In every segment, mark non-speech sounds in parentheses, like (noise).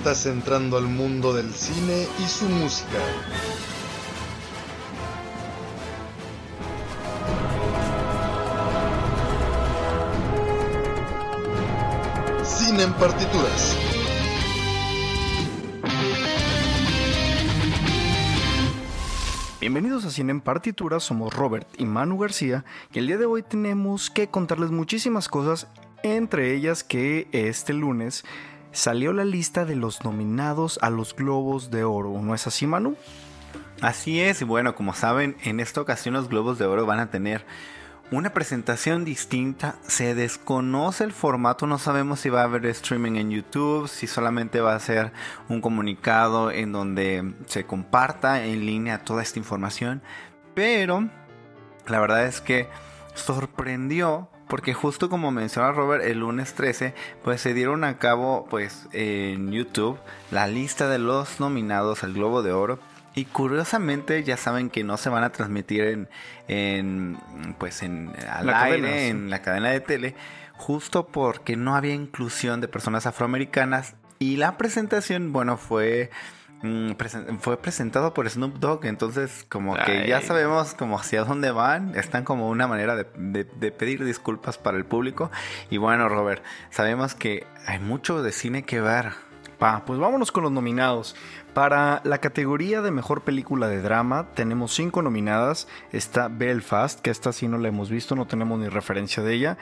Estás entrando al mundo del cine y su música. Cine en partituras. Bienvenidos a Cine en Partituras, somos Robert y Manu García y el día de hoy tenemos que contarles muchísimas cosas, entre ellas que este lunes salió la lista de los nominados a los Globos de Oro, ¿no es así Manu? Así es, y bueno, como saben, en esta ocasión los Globos de Oro van a tener una presentación distinta. Se desconoce el formato, no sabemos si va a haber streaming en YouTube, si solamente va a ser un comunicado en donde se comparta en línea toda esta información. Pero la verdad es que sorprendió porque justo como menciona Robert, el lunes 13, pues se dieron a cabo pues en YouTube la lista de los nominados al Globo de Oro. Y curiosamente ya saben que no se van a transmitir en, en pues en al La aire, cadena, sí. en la cadena de tele, justo porque no había inclusión de personas afroamericanas. Y la presentación, bueno, fue mm, presen- fue presentado por Snoop Dogg, entonces como que ya sabemos como hacia dónde van, están como una manera de, de- de pedir disculpas para el público. Y bueno, Robert, sabemos que hay mucho de cine que ver. Pa, pues vámonos con los nominados. Para la categoría de mejor película de drama tenemos cinco nominadas. Está Belfast, que esta sí no la hemos visto, no tenemos ni referencia de ella.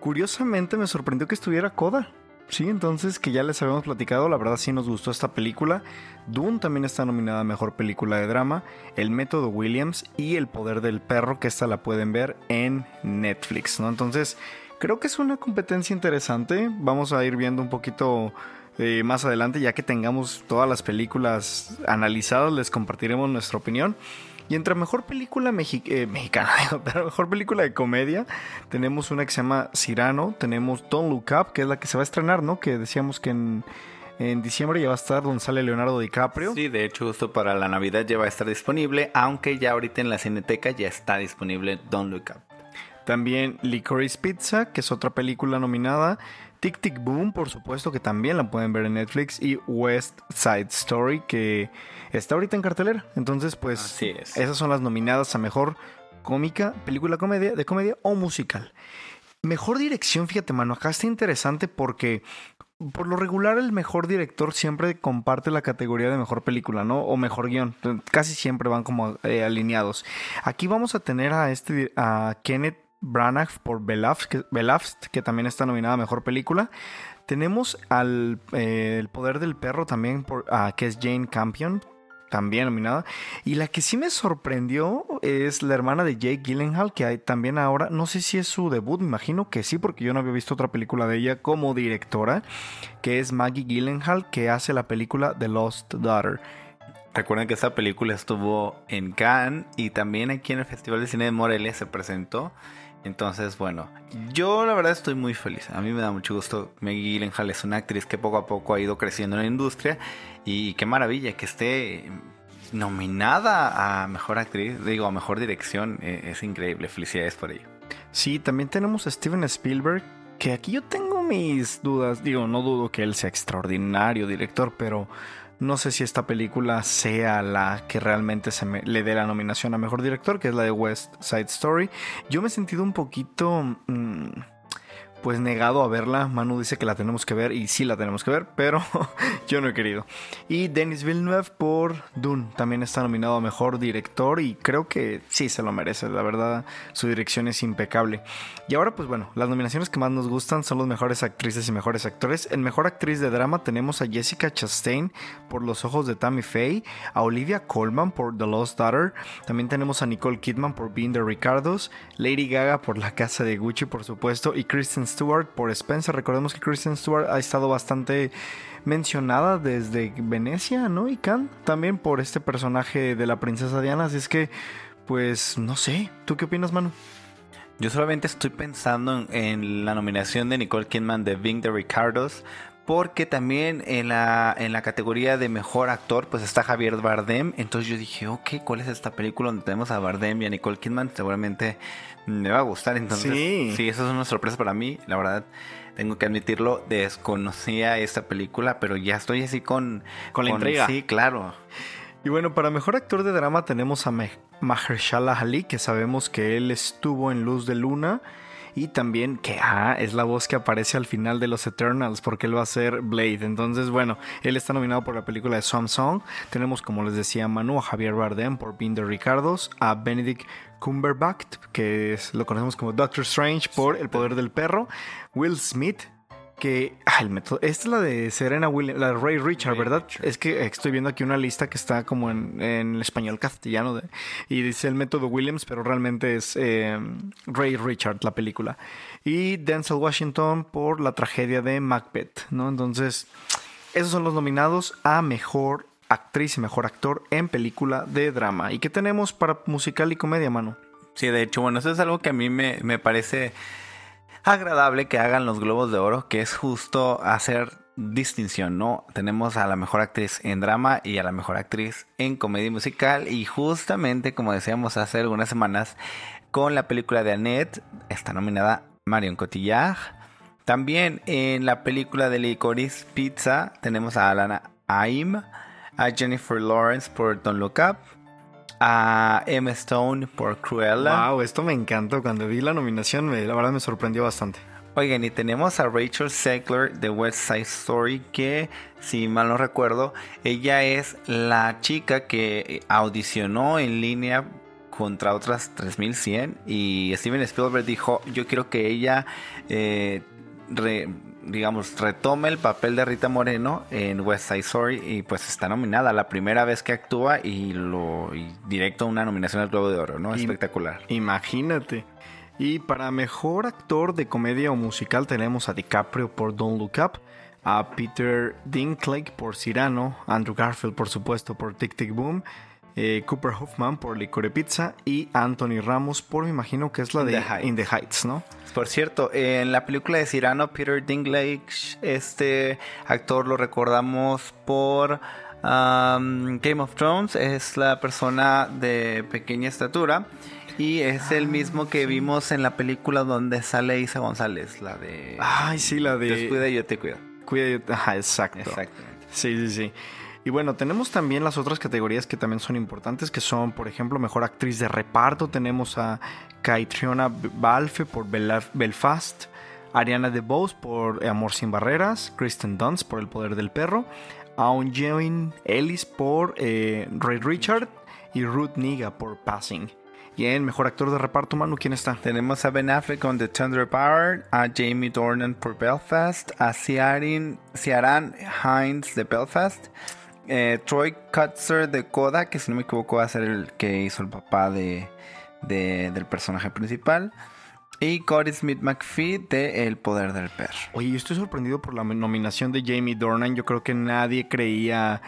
Curiosamente me sorprendió que estuviera Coda. Sí, entonces que ya les habíamos platicado, la verdad sí nos gustó esta película. Dune también está nominada a Mejor Película de Drama, El Método Williams y El Poder del Perro, que esta la pueden ver en Netflix, ¿no? Entonces, creo que es una competencia interesante. Vamos a ir viendo un poquito eh, más adelante, ya que tengamos todas las películas analizadas, les compartiremos nuestra opinión. Y entre mejor película mexi- eh, mexicana, (laughs) pero mejor película de comedia, tenemos una que se llama Cyrano, tenemos Don't Look Up, que es la que se va a estrenar, ¿no? Que decíamos que en, en diciembre ya va a estar donde sale Leonardo DiCaprio. Sí, de hecho justo para la Navidad ya va a estar disponible, aunque ya ahorita en la Cineteca ya está disponible Don't Look Up. También Licorice Pizza, que es otra película nominada. Tic Tic Boom, por supuesto, que también la pueden ver en Netflix. Y West Side Story, que está ahorita en cartelera. Entonces, pues, Así es. esas son las nominadas a mejor cómica, película comedia, de comedia o musical. Mejor dirección, fíjate, mano, acá está interesante porque por lo regular el mejor director siempre comparte la categoría de mejor película, ¿no? O mejor guion. Casi siempre van como eh, alineados. Aquí vamos a tener a este a Kenneth Branagh por Belfast, que, también está nominada a mejor película. Tenemos al eh, El poder del perro también que es Jane Campion, también nominada. Y la que sí me sorprendió es la hermana de Jake Gyllenhaal, que también ahora, no sé si es su debut, me imagino que sí, porque yo no había visto otra película de ella como directora, que es Maggie Gyllenhaal, que hace la película The Lost Daughter. Recuerden que esta película estuvo en Cannes y también aquí en el Festival de Cine de Morelia se presentó. Entonces, bueno, yo la verdad estoy muy feliz. A mí me da mucho gusto. Maggie Gyllenhaal es una actriz que poco a poco ha ido creciendo en la industria y qué maravilla que esté nominada a mejor actriz, digo, a mejor dirección. Eh, Es increíble. Felicidades por ello. Sí, también tenemos a Steven Spielberg, que aquí yo tengo mis dudas. Digo, no dudo que él sea extraordinario director, pero no sé si esta película sea la que realmente se me- le dé la nominación a mejor director, que es la de West Side Story. Yo me he sentido un poquito. mm, pues negado a verla. Manu dice que la tenemos que ver y sí la tenemos que ver, pero (laughs) yo no he querido. Y Denis Villeneuve por Dune también está nominado a Mejor Director y creo que sí se lo merece. La verdad, su dirección es impecable. Y ahora pues bueno, las nominaciones que más nos gustan son los mejores actrices y mejores actores. En Mejor Actriz de Drama tenemos a Jessica Chastain por Los Ojos de Tammy Faye, a Olivia Colman por The Lost Daughter, también tenemos a Nicole Kidman por Being the Ricardos, Lady Gaga por La Casa de Gucci por supuesto y Kristen Stewart por Spencer. Recordemos que Kristen Stewart ha estado bastante mencionada desde Venecia, ¿no? Y Cannes también por este personaje de la princesa Diana. Así es que, pues, no sé. ¿Tú qué opinas, Manu? Yo solamente estoy pensando en, la nominación de Nicole Kidman de Being the Ricardos porque también en la, en la categoría de mejor actor pues está Javier Bardem. Entonces yo dije, ok, ¿cuál es esta película donde tenemos a Bardem y a Nicole Kidman? Seguramente me va a gustar. Entonces, Sí. sí, eso es una sorpresa para mí. La verdad, tengo que admitirlo, desconocía esta película, pero ya estoy así con... Con la intriga. Sí, claro. Y bueno, para mejor actor de drama tenemos a Mahershala Ali, que sabemos que él estuvo en Luz de Luna. Y también que ah, es la voz que aparece al final de los Eternals, porque él va a ser Blade. Entonces, bueno, él está nominado por la película de Swan Song. Tenemos, como les decía Manu, a Javier Bardem por the Ricardos, a Benedict Cumberbatch, que es- lo conocemos como Doctor Strange por El Poder del Perro, Will Smith, que ah, el método, esta es la de Serena Williams, la de Ray Richard, ¿verdad? Es que estoy viendo aquí una lista que está como en, en español castellano de- y dice el método Williams, pero realmente es eh, Ray Richard la película. Y Denzel Washington por la tragedia de Macbeth, ¿no? Entonces, esos son los nominados a mejor actriz y mejor actor en película de drama. ¿Y qué tenemos para musical y comedia, mano? Sí, de hecho, bueno, eso es algo que a mí me, me parece agradable que hagan los Globos de Oro, que es justo hacer distinción, ¿no? Tenemos a la mejor actriz en drama y a la mejor actriz en comedia musical y justamente, como decíamos hace algunas semanas, con la película de Annette está nominada Marion Cotillard. También en la película de Licorice Pizza tenemos a Alana Aim, a Jennifer Lawrence por Don't Look Up, a Emma Stone por Cruella. Wow, esto me encantó. Cuando vi la nominación, me- la verdad me sorprendió bastante. Oigan, y tenemos a Rachel Zegler de West Side Story, que si mal no recuerdo, ella es la chica que audicionó en línea contra otras 3100 y Steven Spielberg dijo, yo quiero que ella, eh, re- digamos, retome el papel de Rita Moreno en West Side Story y pues está nominada, la primera vez que actúa y lo y directo a una nominación al Globo de Oro, ¿no? Espectacular. Imagínate. Y para mejor actor de comedia o musical tenemos a DiCaprio por Don't Look Up, a Peter Dinklage por Cyrano, Andrew Garfield por supuesto por Tic Tic Boom, eh, Cooper Hoffman por Licore Pizza y Anthony Ramos por me imagino que es la In de the Heights. In the Heights, ¿no? Por cierto, en la película de Cyrano, Peter Dinklage, este actor lo recordamos por um, Game of Thrones, es la persona de pequeña estatura y es el mismo que vimos en la película donde sale Isa González, la de Ay, sí, la de Descuida y yo te cuido. Cuida- Ajá, exacto. Exactamente. Sí, sí, sí. Y bueno, tenemos también las otras categorías que también son importantes, que son, por ejemplo, mejor actriz de reparto. Tenemos a Caitriona Balfe por Belfast, Ariana DeBose por Amor sin Barreras, Kristen Dunst por El Poder del Perro, Aun Jane Ellis por eh, Ray Richard y Ruth Niga por Passing. Y en mejor actor de reparto, Manu, ¿quién está? Tenemos a Ben Affleck con The Thunder Power, a Jamie Dornan por Belfast, a Ciaran Hines de Belfast, eh, Troy Kutzer de Coda, que si no me equivoco va a ser el que hizo el papá de- del personaje principal, y Cody Smith McPhee de El Poder del Perro. Oye, yo estoy sorprendido por la nominación de Jamie Dornan. Yo creo que nadie creía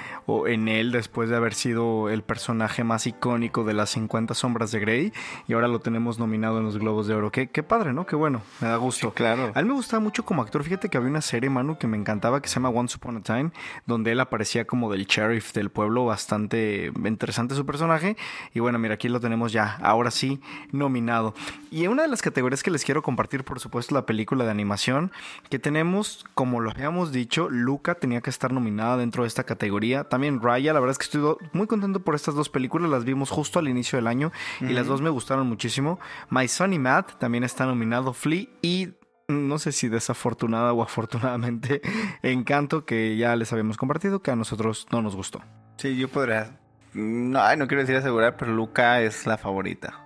en él después de haber sido el personaje más icónico de las 50 sombras de Grey. Y ahora lo tenemos nominado en los Globos de Oro. Qué, qué padre, ¿no? Qué bueno. Me da gusto. claro. A él me gustaba mucho como actor. Fíjate que había una serie, Manu, que me encantaba que se llama Once Upon a Time, donde él aparecía como del sheriff del pueblo. Bastante interesante su personaje. Y bueno, mira, aquí lo tenemos ya. Ahora sí, nominado. Y una de las categorías que les quiero compartir, por supuesto, la película de animación. Que tenemos, como lo habíamos dicho, Luca tenía que estar nominada dentro de esta categoría. También Raya, la verdad es que estoy muy contento por estas dos películas. Las vimos justo al inicio del año y las dos me gustaron muchísimo. My Son y Matt también está nominado. Flea y no sé si desafortunada o afortunadamente, (laughs) Encanto, que ya les habíamos compartido, que a nosotros no nos gustó. Sí, yo podría. No, no quiero decir asegurar, pero Luca es la favorita.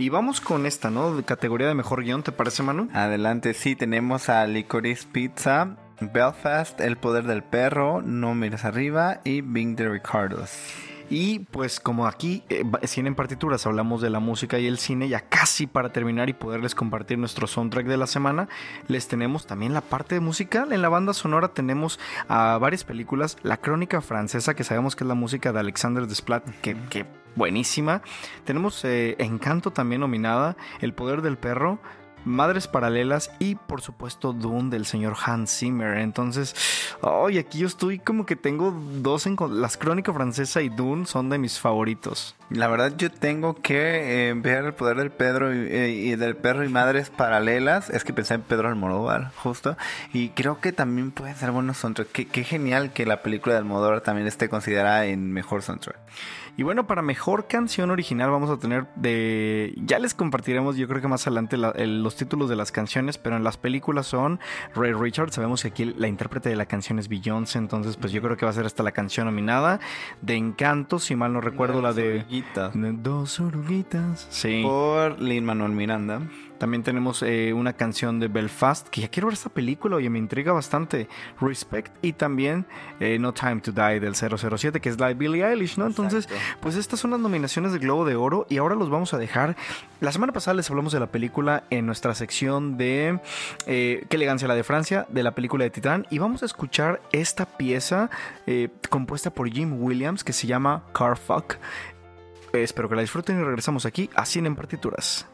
Y vamos con esta, ¿no? De categoría de mejor guion, ¿te parece, Manu? Adelante, sí, tenemos a Licorice Pizza, Belfast, El Poder del Perro, No Mires Arriba y Bing de Ricardos. Y pues como aquí, eh, en partituras, hablamos de la música y el cine, ya casi para terminar y poderles compartir nuestro soundtrack de la semana, les tenemos también la parte musical. En la banda sonora tenemos a varias películas, La Crónica Francesa, que sabemos que es la música de Alexander Desplat, que, que buenísima. Tenemos eh, Encanto también nominada, El Poder del Perro, Madres Paralelas y por supuesto Dune del señor Hans Zimmer. Entonces, hoy aquí yo estoy como que tengo dos en las crónicas francesa y Dune son de mis favoritos. La verdad yo tengo que eh, ver el poder del Pedro eh, y, del perro y madres paralelas. Es que pensé en Pedro Almodóvar, justo. Y creo que también puede ser buenos soundtrack. Qué, qué genial que la película de Almodóvar también esté considerada en mejor soundtrack. Y bueno, para mejor canción original vamos a tener de... Ya les compartiremos yo creo que más adelante los títulos de las canciones, pero en las películas son Ray Richards. Sabemos que aquí la intérprete de la canción es Beyoncé, entonces pues yo creo que va a ser hasta la canción nominada. De Encanto, si mal no recuerdo, la de... Dos oruguitas. Sí. Por Lin Manuel Miranda. También tenemos eh, una canción de Belfast, que ya quiero ver esta película, oye, me intriga bastante. Respect. Y también eh, No Time to Die del 007, que es la de Billie Eilish, ¿no? Entonces, pues estas son las nominaciones del Globo de Oro y ahora los vamos a dejar. La semana pasada les hablamos de la película en nuestra sección de eh, Qué elegancia la de Francia, de la película de Titán. Y vamos a escuchar esta pieza compuesta por Jim Williams que se llama Car Fuck. Espero que la disfruten y regresamos aquí a Cine en Partituras.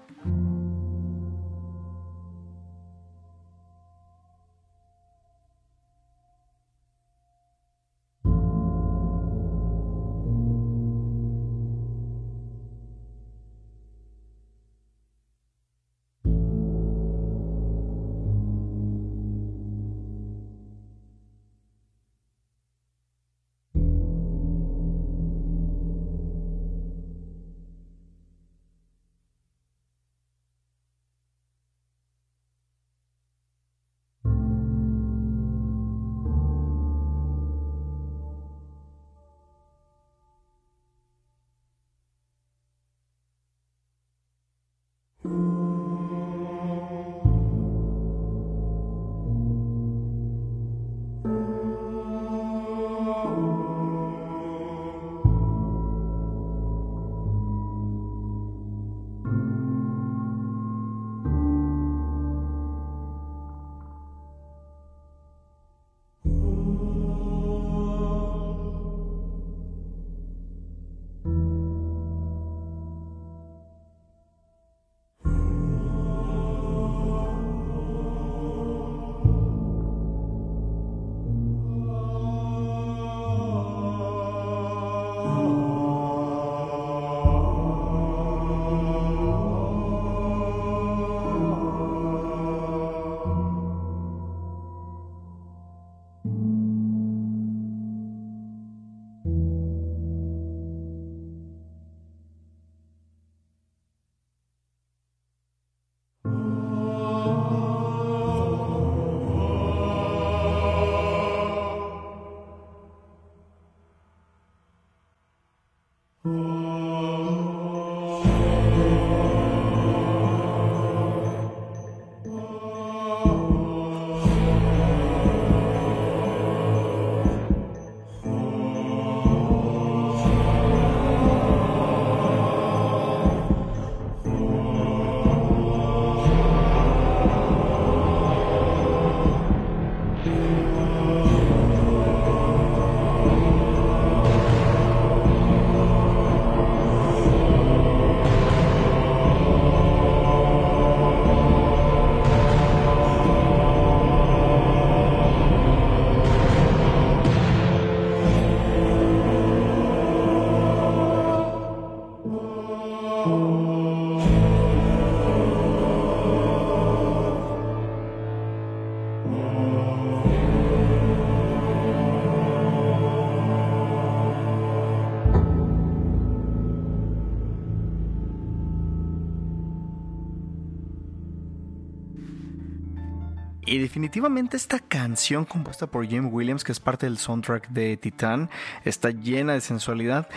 Y definitivamente esta canción compuesta por Jim Williams, que es parte del soundtrack de Titán, está llena de sensualidad.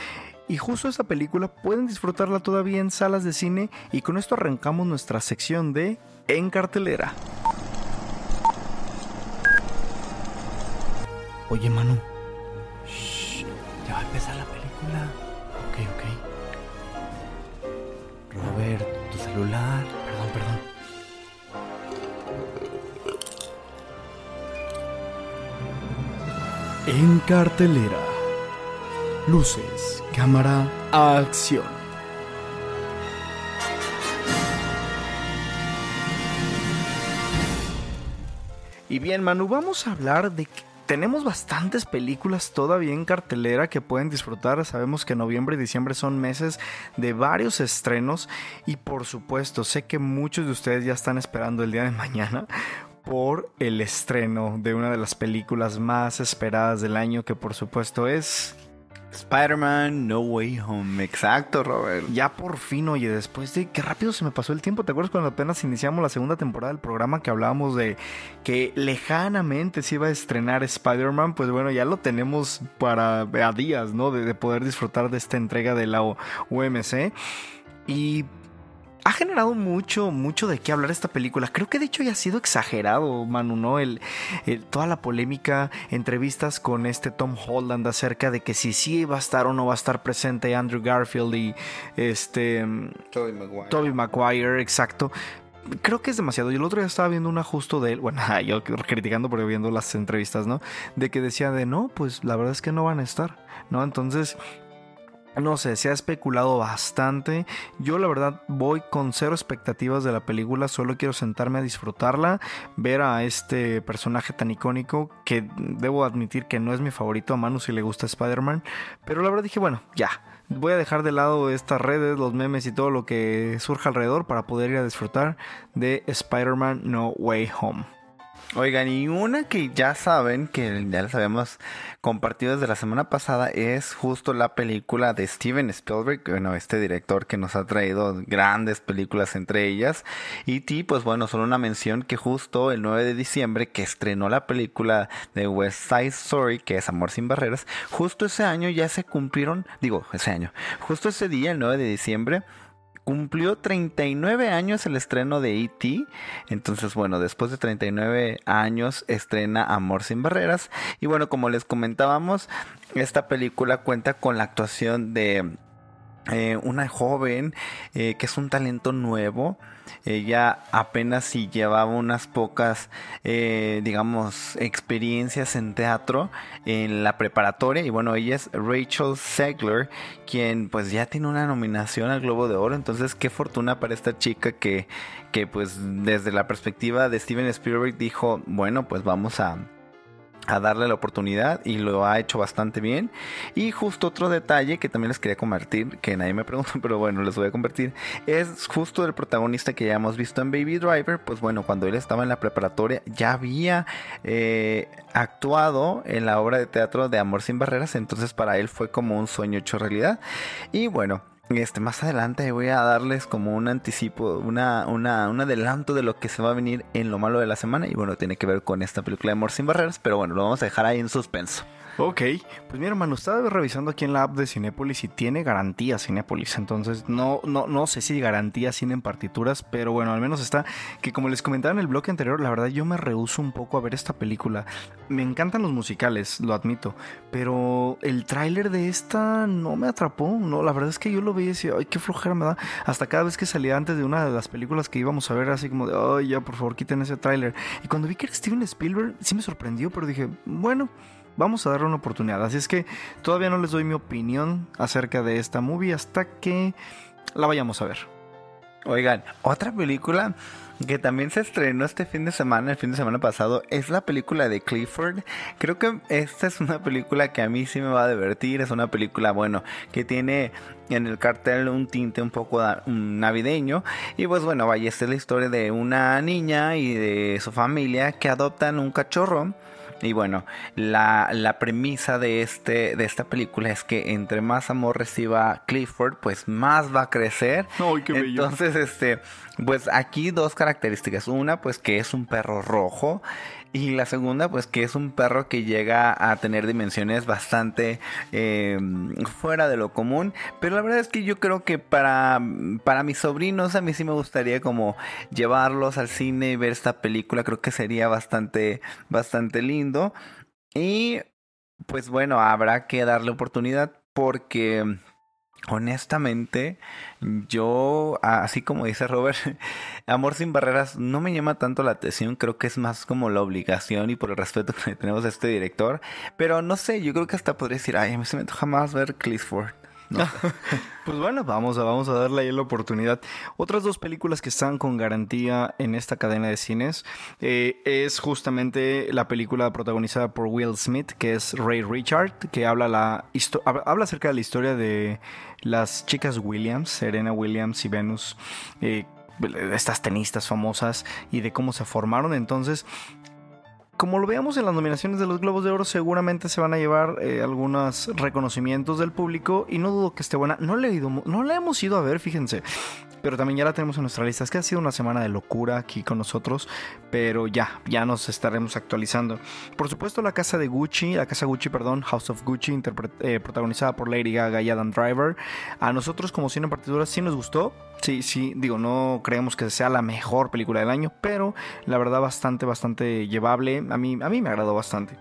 Y justo esta película pueden disfrutarla todavía en salas de cine y con esto arrancamos nuestra sección de En cartelera. Oye Manu, Shh, ya va a empezar la película. Ok, ok. Robert, tu celular. En cartelera. Luces, cámara, acción. Y bien, Manu, vamos a hablar de que tenemos bastantes películas todavía en cartelera que pueden disfrutar. Sabemos que noviembre y diciembre son meses de varios estrenos y por supuesto sé que muchos de ustedes ya están esperando el día de mañana por el estreno de una de las películas más esperadas del año que por supuesto es Spider-Man No Way Home. Exacto, Robert. Ya por fin, oye, después de qué rápido se me pasó el tiempo. ¿Te acuerdas cuando apenas iniciamos la segunda temporada del programa que hablábamos de que lejanamente se iba a estrenar Spider-Man? Pues bueno, ya lo tenemos para a días, ¿no? De, de poder disfrutar de esta entrega de la UMC. Y ha generado mucho, mucho de qué hablar esta película. Creo que de hecho ya ha sido exagerado, Manu, ¿no? El, el, toda la polémica, entrevistas con este Tom Holland acerca de que si sí va a estar o no va a estar presente Andrew Garfield y este... Tobey Maguire. Maguire, exacto creo que es demasiado. Yo el otro día estaba viendo un ajusto de él, bueno, (laughs) yo criticando pero viendo las entrevistas, ¿no? De que decía de no, pues la verdad es que no van a estar, ¿no? Entonces, no sé, se ha especulado bastante. Yo la verdad voy con cero expectativas de la película, solo quiero sentarme a disfrutarla, ver a este personaje tan icónico que debo admitir que no es mi favorito, a Manu si le gusta Spider-Man, pero la verdad dije, bueno, ya, voy a dejar de lado estas redes, los memes y todo lo que surja alrededor para poder ir a disfrutar de Spider-Man No Way Home. Oigan, y una que ya saben, que ya les habíamos compartido desde la semana pasada, es justo la película de Steven Spielberg, bueno, este director que nos ha traído grandes películas entre ellas. Y ti, pues bueno, solo una mención que justo el 9 de diciembre, que estrenó la película de West Side Story, que es Amor sin Barreras, justo ese año ya se cumplieron, digo, ese año, justo ese día, el 9 de diciembre, cumplió 39 años el estreno de E.T. Entonces, bueno, después de 39 años estrena Amor sin Barreras. Y bueno, como les comentábamos, esta película cuenta con la actuación de eh, una joven eh, que es un talento nuevo. Ella apenas si llevaba unas pocas, eh, digamos, experiencias en teatro en la preparatoria. Y bueno, ella es Rachel Segler, quien pues ya tiene una nominación al Globo de Oro. Entonces, qué fortuna para esta chica que, que pues desde la perspectiva de Steven Spielberg dijo, bueno, pues vamos a a darle la oportunidad y lo ha hecho bastante bien. Y justo otro detalle que también les quería convertir, que nadie me (laughs) preguntó, pero bueno, les voy a convertir, es justo el protagonista que ya hemos visto en Baby Driver, pues bueno, cuando él estaba en la preparatoria ya había eh, actuado en la obra de teatro de Amor sin Barreras, entonces para él fue como un sueño hecho realidad. Y bueno, este, más adelante voy a darles como un anticipo, una, una, un adelanto de lo que se va a venir en lo malo de la semana. Y bueno, tiene que ver con esta película de Amor sin Barreras, pero bueno, lo vamos a dejar ahí en suspenso. Ok, pues mi hermano, estaba revisando aquí en la app de Cinépolis y tiene garantía Cinépolis. Entonces, no, no, no sé si garantía cine en partituras, pero bueno, al menos está que como les comentaba en el bloque anterior, la verdad yo me rehuso un poco a ver esta película. Me encantan los musicales, lo admito, pero el tráiler de esta no me atrapó. No, la verdad es que yo lo veía y decía, ay, qué flojera me da. Hasta cada vez que salía antes de una de las películas que íbamos a ver, así como de, ay, ya, por favor, quiten ese tráiler. Y cuando vi que era Steven Spielberg, sí me sorprendió, pero dije, bueno vamos a darle una oportunidad. Así es que todavía no les doy mi opinión acerca de esta movie hasta que la vayamos a ver. Oigan, otra película que también se estrenó este fin de semana, el fin de semana pasado, es la película de Clifford. Creo que esta es una película que a mí sí me va a divertir. Es una película, bueno, que tiene en el cartel un tinte un poco navideño. Y pues bueno, vaya, esta es la historia de una niña y de su familia que adoptan un cachorro Y bueno, la, la premisa de, este, de esta película es que entre más amor reciba Clifford, pues más va a crecer. Ay, qué bello. Entonces, este, pues aquí dos características. Una, pues que es un perro rojo. Y la segunda, pues que es un perro que llega a tener dimensiones bastante eh, fuera de lo común. Pero la verdad es que yo creo que para, para mis sobrinos a mí sí me gustaría como llevarlos al cine y ver esta película. Creo que sería bastante, bastante lindo. Y pues bueno, habrá que darle oportunidad porque Honestamente, yo, así como dice Robert, (laughs) Amor sin barreras no me llama tanto la atención, creo que es más como la obligación y por el respeto (laughs) que tenemos a este director, pero no sé, yo creo que hasta podría decir, ay, a mí se me antoja más ver Clifford. No. (laughs) pues bueno, vamos a, vamos a darle ahí la oportunidad. Otras dos películas que están con garantía en esta cadena de cines eh, es justamente la película protagonizada por Will Smith, que es Ray Richard, que habla, la habla acerca de la historia de las chicas Williams, Serena Williams y Venus. Eh, estas tenistas famosas y de cómo se formaron. Entonces, como lo veamos en las nominaciones de los Globos de Oro, seguramente se van a llevar eh, algunos reconocimientos del público y no dudo que esté buena. No, le he ido, no la hemos ido a ver, fíjense. Pero también ya la tenemos en nuestra lista. Es que ha sido una semana de locura aquí con nosotros. Pero ya, ya nos estaremos actualizando. Por supuesto, la casa de Gucci, la casa Gucci, perdón, House of Gucci, eh, protagonizada por Lady Gaga y Adam Driver. A nosotros, como cine en sí nos gustó. Sí, sí, digo, no creemos que sea la mejor película del año, pero la verdad bastante, bastante llevable. A mí, a mí me agradó bastante.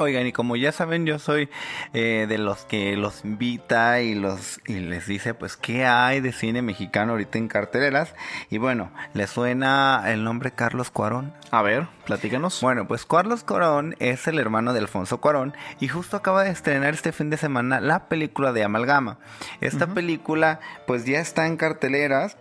Oigan, y como ya saben, yo soy eh, de los que los invita y los y les dice, pues, ¿qué hay de cine mexicano ahorita en carteleras? Y bueno, ¿les suena el nombre Carlos Cuarón? A ver, platícanos. Bueno, pues Carlos Cuarón es el hermano de Alfonso Cuarón y justo acaba de estrenar este fin de semana la película de Amalgama. Esta película, pues, ya está en carteleras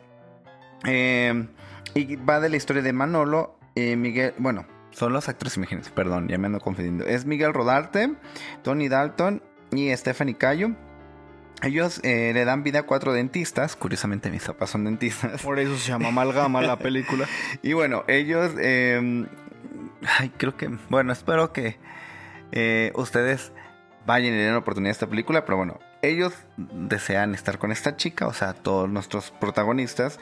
eh, y va de la historia de Manolo, eh, Miguel, bueno son los actores, imagínense, perdón, ya me ando confundiendo. Es Miguel Rodarte, Tony Dalton y Stephanie Cayo. Ellos eh, le dan vida a cuatro dentistas. Curiosamente, mis papás son dentistas. Por eso se llama Amalgama la película. (laughs) y bueno, ellos. Em, ay, creo que. Bueno, espero que eh, ustedes vayan y den la oportunidad a esta película. Pero bueno, ellos desean estar con esta chica, o sea, todos nuestros protagonistas,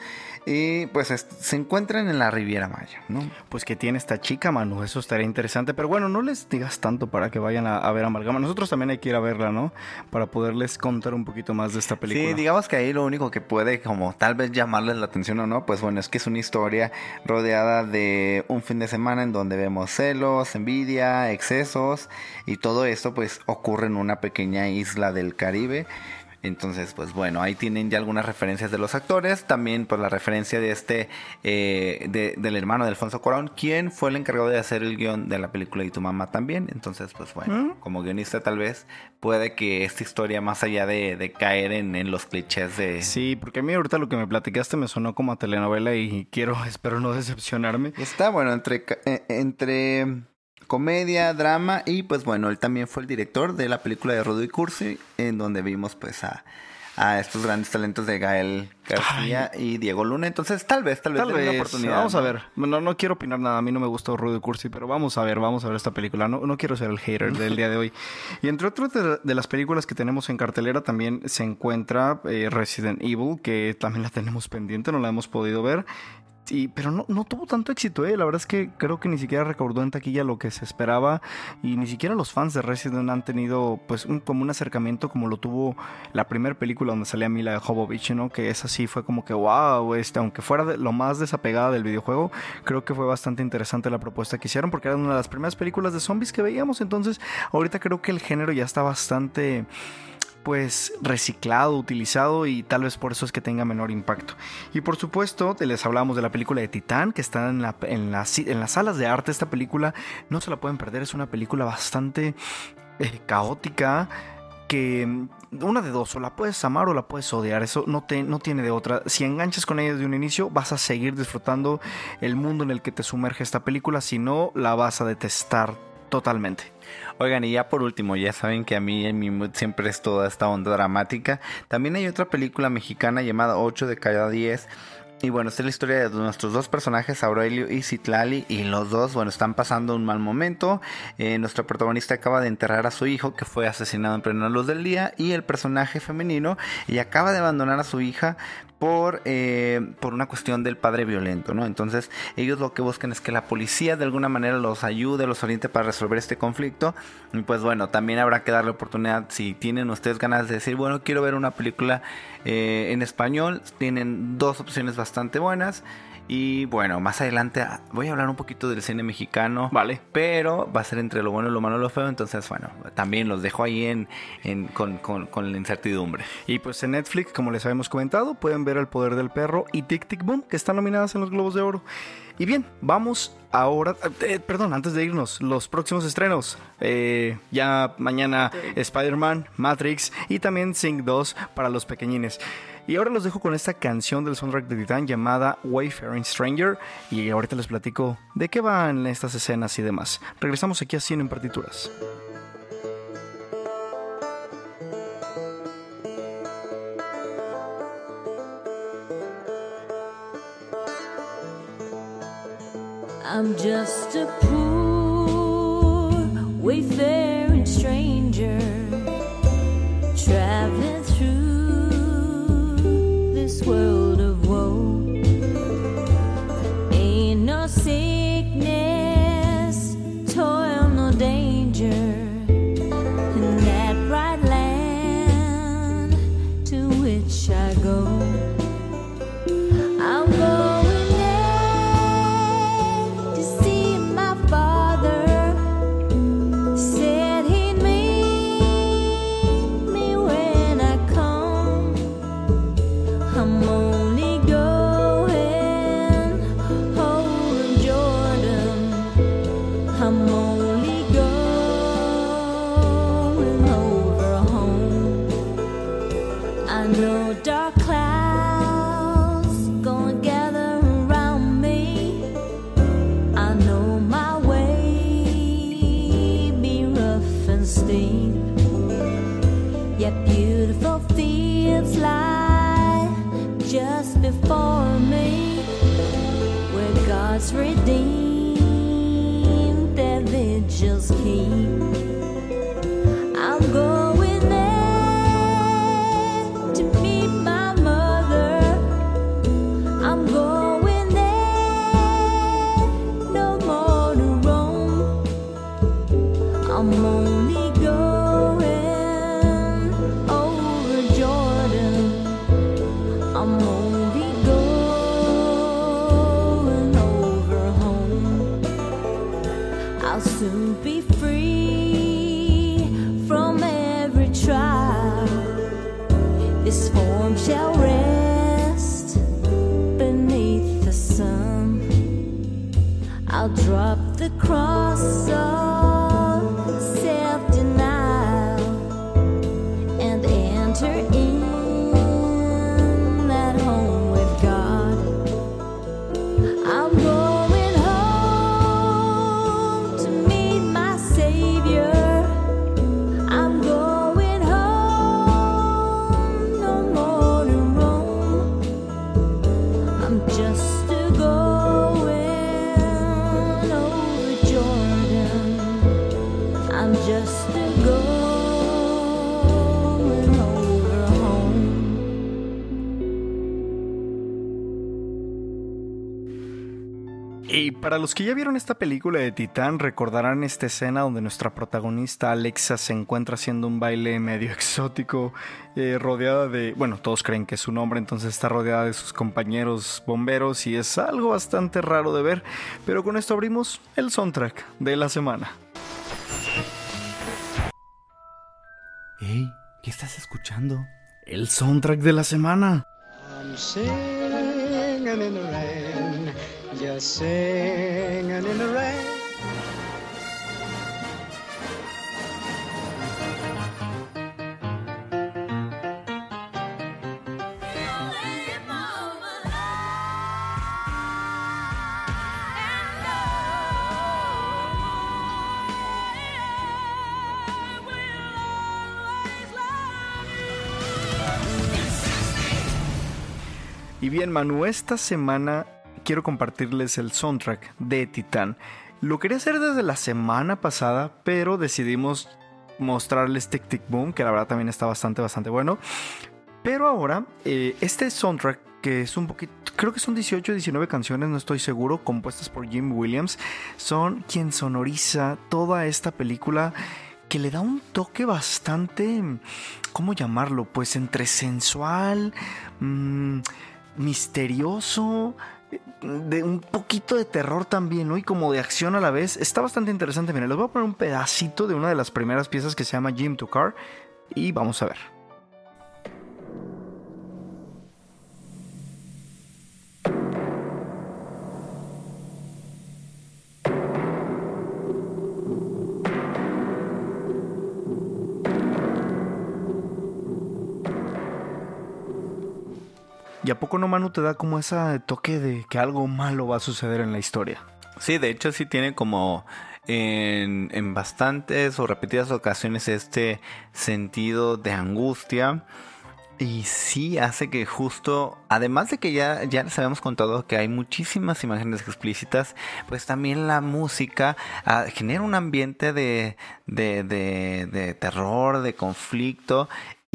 y pues se encuentran en la Riviera Maya, ¿no? Pues que tiene esta chica, Manu, eso estaría interesante, pero bueno, no les digas tanto para que vayan a, ver Amalgama, nosotros también hay que ir a verla, ¿no? Para poderles contar un poquito más de esta película. Sí, digamos que ahí lo único que puede como tal vez llamarles la atención o no, pues bueno, es que es una historia rodeada de un fin de semana en donde vemos celos, envidia, excesos, y todo esto pues ocurre en una pequeña isla del Caribe entonces, pues bueno, ahí tienen ya algunas referencias de los actores. También, pues la referencia de este, eh, del hermano de Alfonso Cuarón, quien fue el encargado de hacer el guion de la película y tu mamá también. Entonces, pues bueno, ¿Mm? como guionista tal vez puede que esta historia, más allá de, caer en, los clichés de... Sí, porque a mí ahorita lo que me platicaste me sonó como a telenovela y quiero, (laughs) espero no decepcionarme. Está bueno, entre... Eh, entre comedia, drama y pues bueno, él también fue el director de la película de Rudo y Cursi, en donde vimos pues a, a estos grandes talentos de Gael García y Diego Luna. Entonces, tal vez, tal vez, tal vez. Una oportunidad. Vamos a ver. No, no quiero opinar nada. A mí no me gustó Rudo y Cursi, pero vamos a ver, vamos a ver esta película. No, no quiero ser el hater del día de hoy. (laughs) Y entre otras de, las películas que tenemos en cartelera también se encuentra eh, Resident Evil, que también la tenemos pendiente, no la hemos podido ver pero no, no, tuvo tanto éxito, ¿eh? La verdad es que creo que ni siquiera recaudó en taquilla lo que se esperaba y ni siquiera los fans de Resident han tenido pues un, como un acercamiento como lo tuvo la primera película donde salía Mila Jovovich, ¿no? Que esa sí fue como que wow, este, aunque fuera lo más desapegada del videojuego, creo que fue bastante interesante la propuesta que hicieron porque era una de las primeras películas de zombies que veíamos, entonces ahorita creo que el género ya está bastante pues reciclado, utilizado y tal vez por eso es que tenga menor impacto. Y por supuesto, les hablamos de la película de Titán que está en, la, en, en las salas de arte. Esta película no se la pueden perder, es una película bastante eh, caótica que mm, una de dos, o la puedes amar o la puedes odiar, eso no, te, no tiene de otra. Si enganchas con ella desde un inicio, vas a seguir disfrutando el mundo en el que te sumerge esta película, si no, la vas a detestar totalmente. Oigan, y ya por último, ya saben que a mí en mi mood siempre es toda esta onda dramática. También hay otra película mexicana llamada 8 de cada 10 Y bueno, esta es la historia de nuestros dos personajes, Aurelio y Citlali, y los dos, bueno, están pasando un mal momento. Eh, nuestro protagonista acaba de enterrar a su hijo, que fue asesinado en plena luz del día, y el personaje femenino, y acaba de abandonar a su hija por, eh, por una cuestión del padre violento, ¿no? Entonces, ellos lo que buscan es que la policía de alguna manera los ayude, los oriente para resolver este conflicto. Y pues bueno, también habrá que darle oportunidad, si tienen ustedes ganas de decir, bueno, quiero ver una película eh, en español, tienen dos opciones bastante buenas. Y bueno, más adelante ah, voy a hablar un poquito del cine mexicano. Vale. Pero va a ser entre lo bueno, lo malo y lo feo. Entonces, bueno, también los dejo ahí en, en con, con, con, la incertidumbre. Y pues en Netflix, como les habíamos comentado, pueden ver El Poder del Perro y Tic Tic Boom, que están nominadas en los Globos de Oro. Y bien, vamos ahora. Eh, perdón, antes de irnos, los próximos estrenos. Eh, ya mañana Spider-Man, Matrix y también Sing 2 para los pequeñines. Y ahora los dejo con esta canción del soundtrack de Titan llamada Wayfaring Stranger. Y ahorita les platico de qué van estas escenas y demás. Regresamos aquí a Cine en Partituras. I'm just a poor wayfaring stranger traveling world I'm only Y para los que ya vieron esta película de Titán, recordarán esta escena donde nuestra protagonista Alexa se encuentra haciendo un baile medio (laughs) exótico, eh, rodeada de, bueno, todos creen que es un hombre, entonces está rodeada de sus compañeros bomberos y es algo bastante raro de ver, pero con esto abrimos el soundtrack de la semana. Hey, ¿qué estás escuchando? El soundtrack de la semana. Y bien, Manu, esta semana quiero compartirles el soundtrack de Titán. Lo quería hacer desde la semana pasada, pero decidimos mostrarles Tic Tic Boom, que la verdad también está bastante, bastante bueno. Pero ahora, eh, este soundtrack, que es un poquito, creo que son 18 o 19 canciones, no estoy seguro, compuestas por Jim Williams, son quien sonoriza toda esta película que le da un toque bastante, ¿cómo llamarlo? Pues entre sensual, mm, misterioso, de un poquito de terror también, ¿no? Y como de acción a la vez. Está bastante interesante. Miren, les voy a poner un pedacito de una de las primeras piezas que se llama Jim to Car y vamos a ver. ¿Y a poco no, Manu, te da como ese toque de que algo malo va a suceder en la historia? Sí, de hecho sí tiene como en, en bastantes o repetidas ocasiones este sentido de angustia. Y sí hace que justo, además de que ya, ya les habíamos contado que hay muchísimas imágenes explícitas, pues también la música ah, genera un ambiente de, de, de, de terror, de conflicto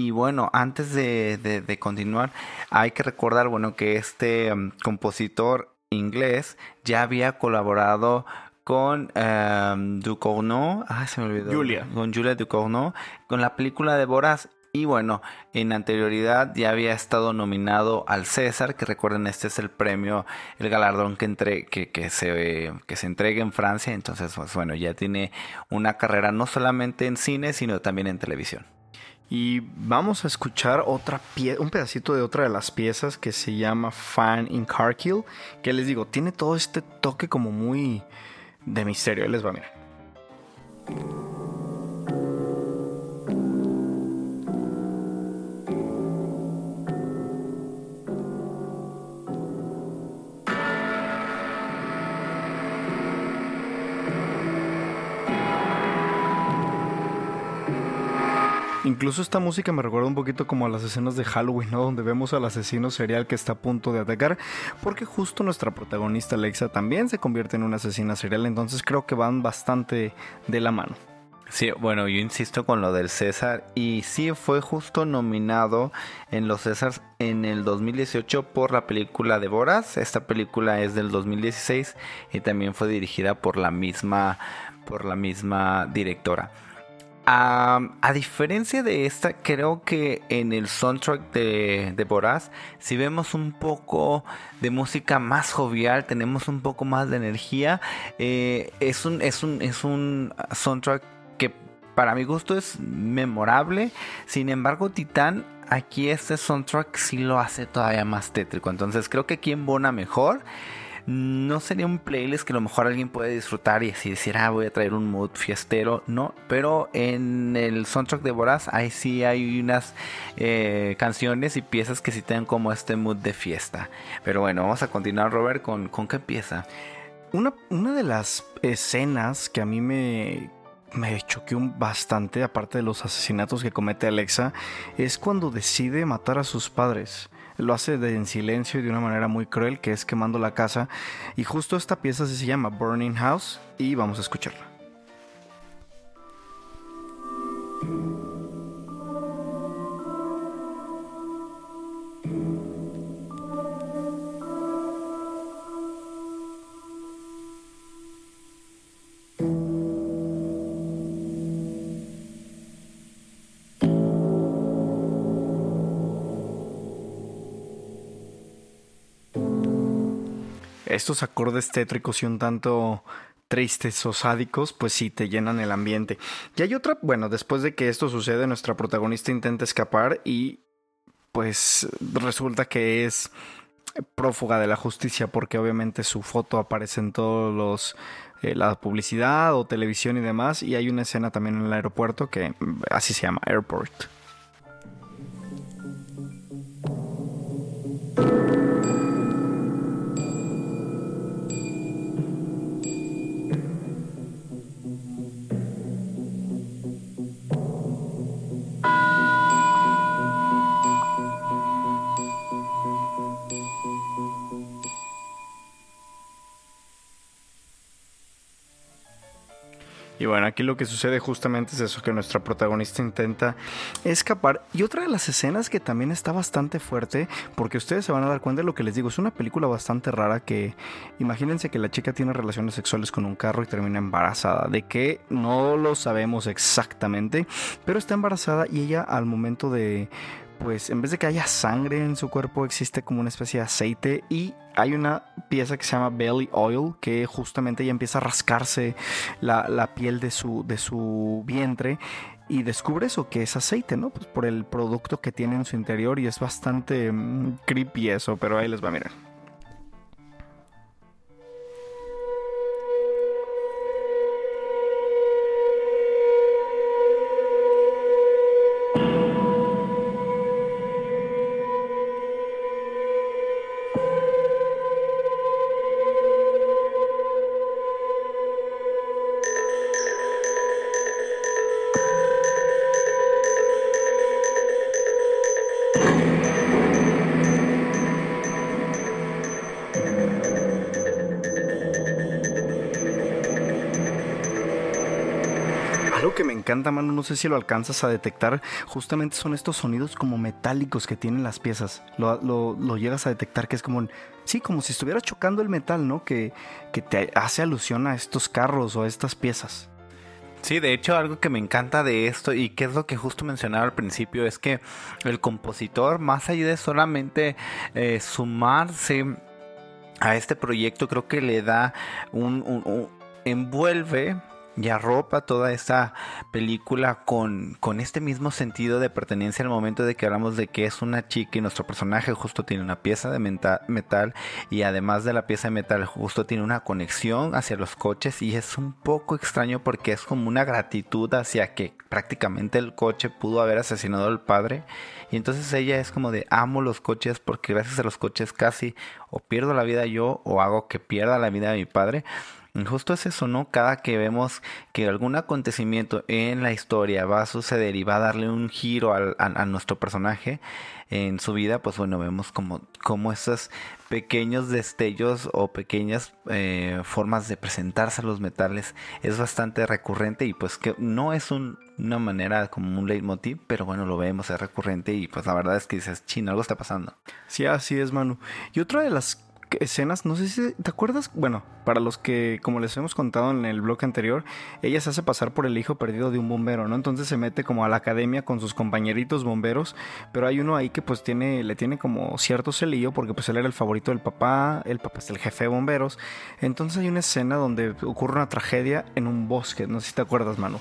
y bueno, antes de, de- de continuar, hay que recordar, bueno, que este um, compositor inglés ya había colaborado con um, Ducournau, ah, se me olvidó. Julia. Con Julia Ducournau, con la película de Boras. Y bueno, en anterioridad ya había estado nominado al César, que recuerden, este es el premio, el galardón que, entre, que, que, se, que se entrega en Francia. Entonces, pues bueno, ya tiene una carrera no solamente en cine, sino también en televisión. Y vamos a escuchar otra pie un pedacito de otra de las piezas que se llama Fan in Carkill, que les digo, tiene todo este toque como muy de misterio. Ahí les va, miren. Incluso esta música me recuerda un poquito como a las escenas de Halloween, ¿no? Donde vemos al asesino serial que está a punto de atacar, porque justo nuestra protagonista Alexa también se convierte en una asesina serial, entonces creo que van bastante de la mano. Sí, bueno, yo insisto con lo del César y sí fue justo nominado en los Césars en el 2018 por la película de Boras. Esta película es del 2016 y también fue dirigida por la misma por la misma directora. A, diferencia de esta, creo que en el soundtrack de, de Boraz, si vemos un poco de música más jovial, tenemos un poco más de energía. eh, es, un, es, un, es un soundtrack que para mi gusto es memorable. Sin embargo, Titán, aquí este soundtrack sí lo hace todavía más tétrico. Entonces creo que aquí embona mejor. No sería un playlist que a lo mejor alguien puede disfrutar y así decir, ah, voy a traer un mood fiestero. No, pero en el soundtrack de Boraz, ahí sí hay unas eh, canciones y piezas que sí tienen como este mood de fiesta. Pero bueno, vamos a continuar, Robert, con, con qué pieza. Una, una de las escenas que a mí me, me choqueó bastante, aparte de los asesinatos que comete Alexa, es cuando decide matar a sus padres. Lo hace en silencio y de una manera muy cruel, que es quemando la casa. Y justo esta pieza se llama Burning House y vamos a escucharla. Estos acordes tétricos y un tanto tristes o sádicos, pues sí, te llenan el ambiente. Y hay otra, bueno, después de que esto sucede, nuestra protagonista intenta escapar y pues resulta que es prófuga de la justicia porque obviamente su foto aparece en todos los eh, la publicidad o televisión y demás y hay una escena también en el aeropuerto que mm, así se llama Airport. Aquí lo que sucede justamente es eso, que nuestra protagonista intenta escapar. Y otra de las escenas que también está bastante fuerte, porque ustedes se van a dar cuenta de lo que les digo, es una película bastante rara que imagínense que la chica tiene relaciones sexuales con un carro y termina embarazada. De que no lo sabemos exactamente, pero está embarazada y ella al momento de pues en vez de que haya sangre en su cuerpo existe como una especie de aceite y hay una pieza que se llama belly oil que justamente ella empieza a rascarse la, la piel de su, de su vientre y descubre eso que es aceite, ¿no? Pues por el producto que tiene en su interior y es bastante mm, creepy eso, pero ahí les va a encanta, mano, no sé si lo alcanzas a detectar, justamente son estos sonidos como metálicos que tienen las piezas. Lo, lo- llegas a detectar que es como, sí, como si estuviera chocando el metal, ¿no? Que, que te hace alusión a estos carros o a estas piezas. Sí, de hecho algo que me encanta de esto y que es lo que justo mencionaba al principio es que el compositor, más allá de solamente eh, sumarse a este proyecto, creo que le da un- envuelve y arropa toda esta película con, con este mismo sentido de pertenencia al momento de que hablamos de que es una chica y nuestro personaje justo tiene una pieza de metal y además de la pieza de metal justo tiene una conexión hacia los coches y es un poco extraño porque es como una gratitud hacia que prácticamente el coche pudo haber asesinado al padre y entonces ella es como de amo los coches porque gracias a los coches casi o pierdo la vida yo o hago que pierda la vida de mi padre Justo es eso, ¿no? Cada que vemos que algún acontecimiento en la historia va a suceder y va a darle un giro al- a, a nuestro personaje en su vida, pues bueno, vemos como, como esos pequeños destellos o pequeñas eh, formas de presentarse a los metales es bastante recurrente y pues que no es un- una manera como un leitmotiv, pero bueno, lo vemos, es recurrente y pues la verdad es que dices, chino, algo está pasando. Sí, así es, Manu. Y otra de las escenas, no sé si te acuerdas, bueno, para los que, como les hemos contado en el blog anterior, ella se hace pasar por el hijo perdido de un bombero, ¿no? Entonces se mete como a la academia con sus compañeritos bomberos, pero hay uno ahí que pues tiene, le tiene como cierto celillo porque pues él era el favorito del papá, el papá es el jefe de bomberos. Entonces hay una escena donde ocurre una tragedia en un bosque, no sé si te acuerdas, Manu.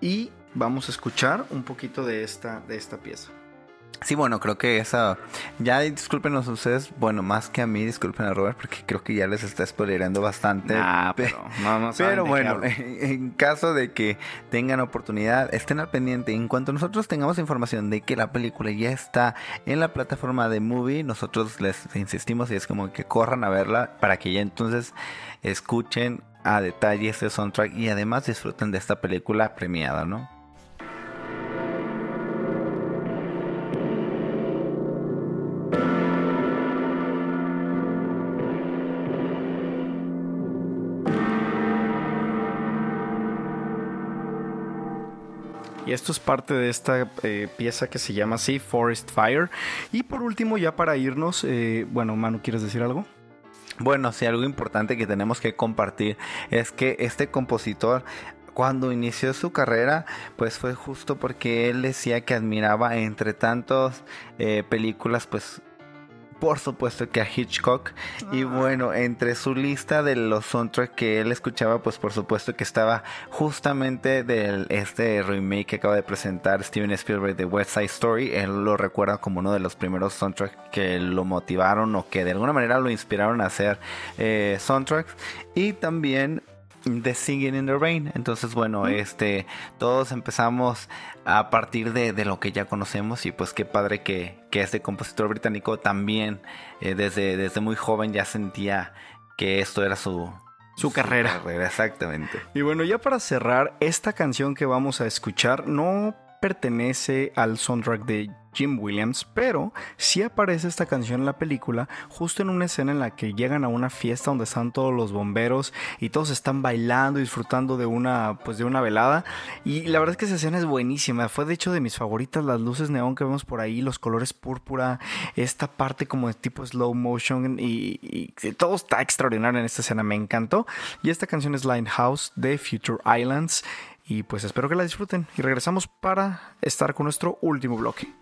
Y vamos a escuchar un poquito de esta, de esta pieza. Sí, bueno, creo que esa. Ya discúlpenos ustedes, bueno, más que a mí, disculpen a Robert, porque creo que ya les está spoilerando bastante. Ah, Pe- pero no, no Pero bueno, en caso de que tengan oportunidad, estén al pendiente. En cuanto nosotros tengamos información de que la película ya está en la plataforma de Movie, nosotros les insistimos y es como que corran a verla para que ya entonces escuchen a detalle este soundtrack y además disfruten de esta película premiada, ¿no? Esto es parte de esta eh, pieza que se llama así, Forest Fire. Y por último, ya para irnos, eh, bueno, Manu, ¿quieres decir algo? Bueno, sí, algo importante que tenemos que compartir es que este compositor cuando inició su carrera, pues fue justo porque él decía que admiraba entre tantas eh, películas, pues por supuesto que a Hitchcock. Y bueno, entre su lista de los soundtracks que él escuchaba, pues por supuesto que estaba justamente del este remake que acaba de presentar Steven Spielberg de West Side Story. Él lo recuerda como uno de los primeros soundtracks que lo motivaron o que de alguna manera lo inspiraron a hacer eh, soundtracks. Y también The Singing in the Rain. Entonces, bueno, este, todos empezamos a partir de, de lo que ya conocemos y pues qué padre que, que este compositor británico también eh, desde, desde muy joven ya sentía que esto era su, Su carrera. Exactamente. Y bueno, ya para cerrar, esta canción que vamos a escuchar no pertenece al soundtrack de Jim Williams, pero sí aparece esta canción en la película justo en una escena en la que llegan a una fiesta donde están todos los bomberos y todos están bailando y disfrutando de una pues de una velada. Y la verdad es que esa escena es buenísima, fue de hecho de mis favoritas las luces neón que vemos por ahí, los colores púrpura, esta parte como de tipo slow motion y, todo está extraordinario en esta escena, me encantó. Y esta canción es Linehouse de Future Islands y pues espero que la disfruten y regresamos para estar con nuestro último bloque.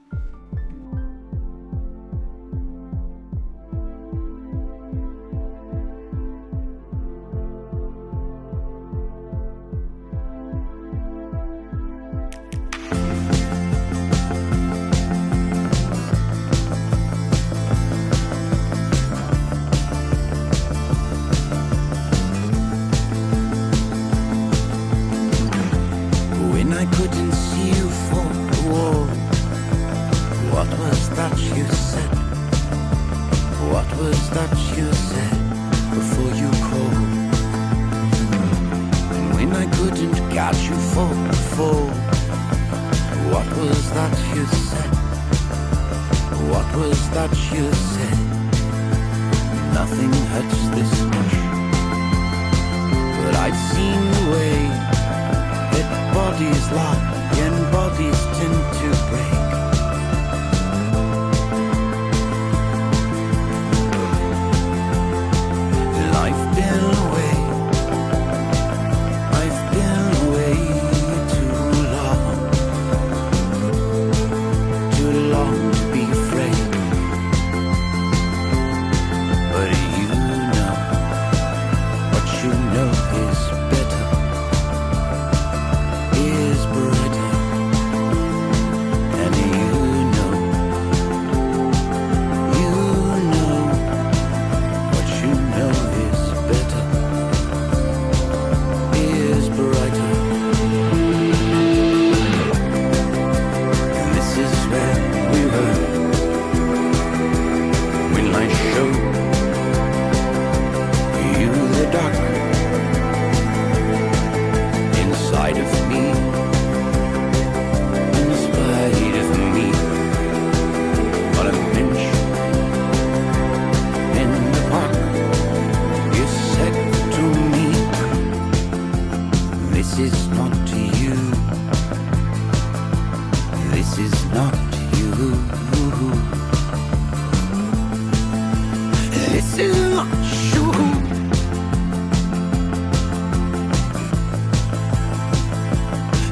What was that you said? What was that you said? Nothing hurts this much, but I've seen the way bodies lie